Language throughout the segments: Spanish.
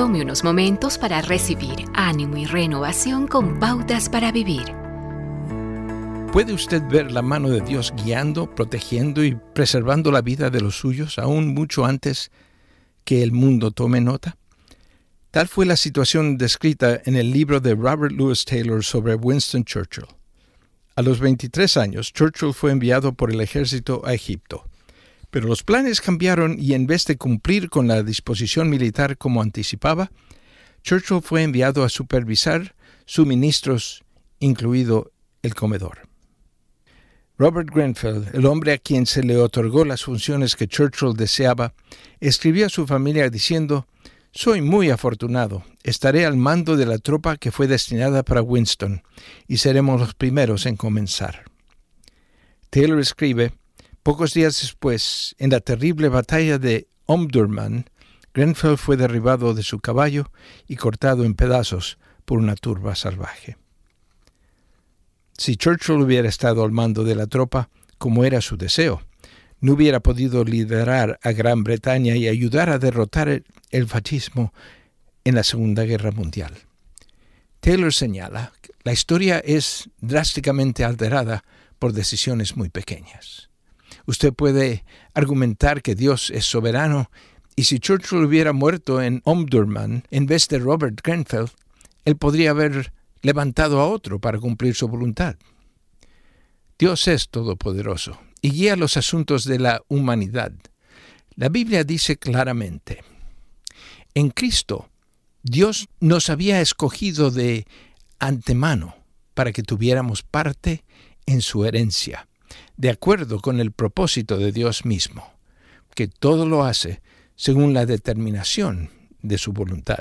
Tome unos momentos para recibir ánimo y renovación con pautas para vivir. ¿Puede usted ver la mano de Dios guiando, protegiendo y preservando la vida de los suyos aún mucho antes que el mundo tome nota? Tal fue la situación descrita en el libro de Robert Louis Taylor sobre Winston Churchill. A los 23 años, Churchill fue enviado por el ejército a Egipto. Pero los planes cambiaron y en vez de cumplir con la disposición militar como anticipaba, Churchill fue enviado a supervisar suministros, incluido el comedor. Robert Grenfell, el hombre a quien se le otorgó las funciones que Churchill deseaba, escribió a su familia diciendo, Soy muy afortunado, estaré al mando de la tropa que fue destinada para Winston, y seremos los primeros en comenzar. Taylor escribe, Pocos días después, en la terrible batalla de Omdurman, Grenfell fue derribado de su caballo y cortado en pedazos por una turba salvaje. Si Churchill hubiera estado al mando de la tropa, como era su deseo, no hubiera podido liderar a Gran Bretaña y ayudar a derrotar el fascismo en la Segunda Guerra Mundial. Taylor señala que la historia es drásticamente alterada por decisiones muy pequeñas. Usted puede argumentar que Dios es soberano y si Churchill hubiera muerto en Omdurman en vez de Robert Grenfell, él podría haber levantado a otro para cumplir su voluntad. Dios es todopoderoso y guía los asuntos de la humanidad. La Biblia dice claramente, en Cristo Dios nos había escogido de antemano para que tuviéramos parte en su herencia de acuerdo con el propósito de Dios mismo, que todo lo hace según la determinación de su voluntad.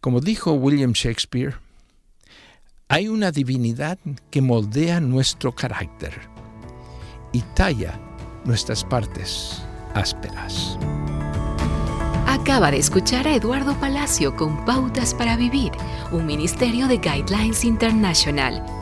Como dijo William Shakespeare, hay una divinidad que moldea nuestro carácter y talla nuestras partes ásperas. Acaba de escuchar a Eduardo Palacio con Pautas para Vivir, un ministerio de Guidelines International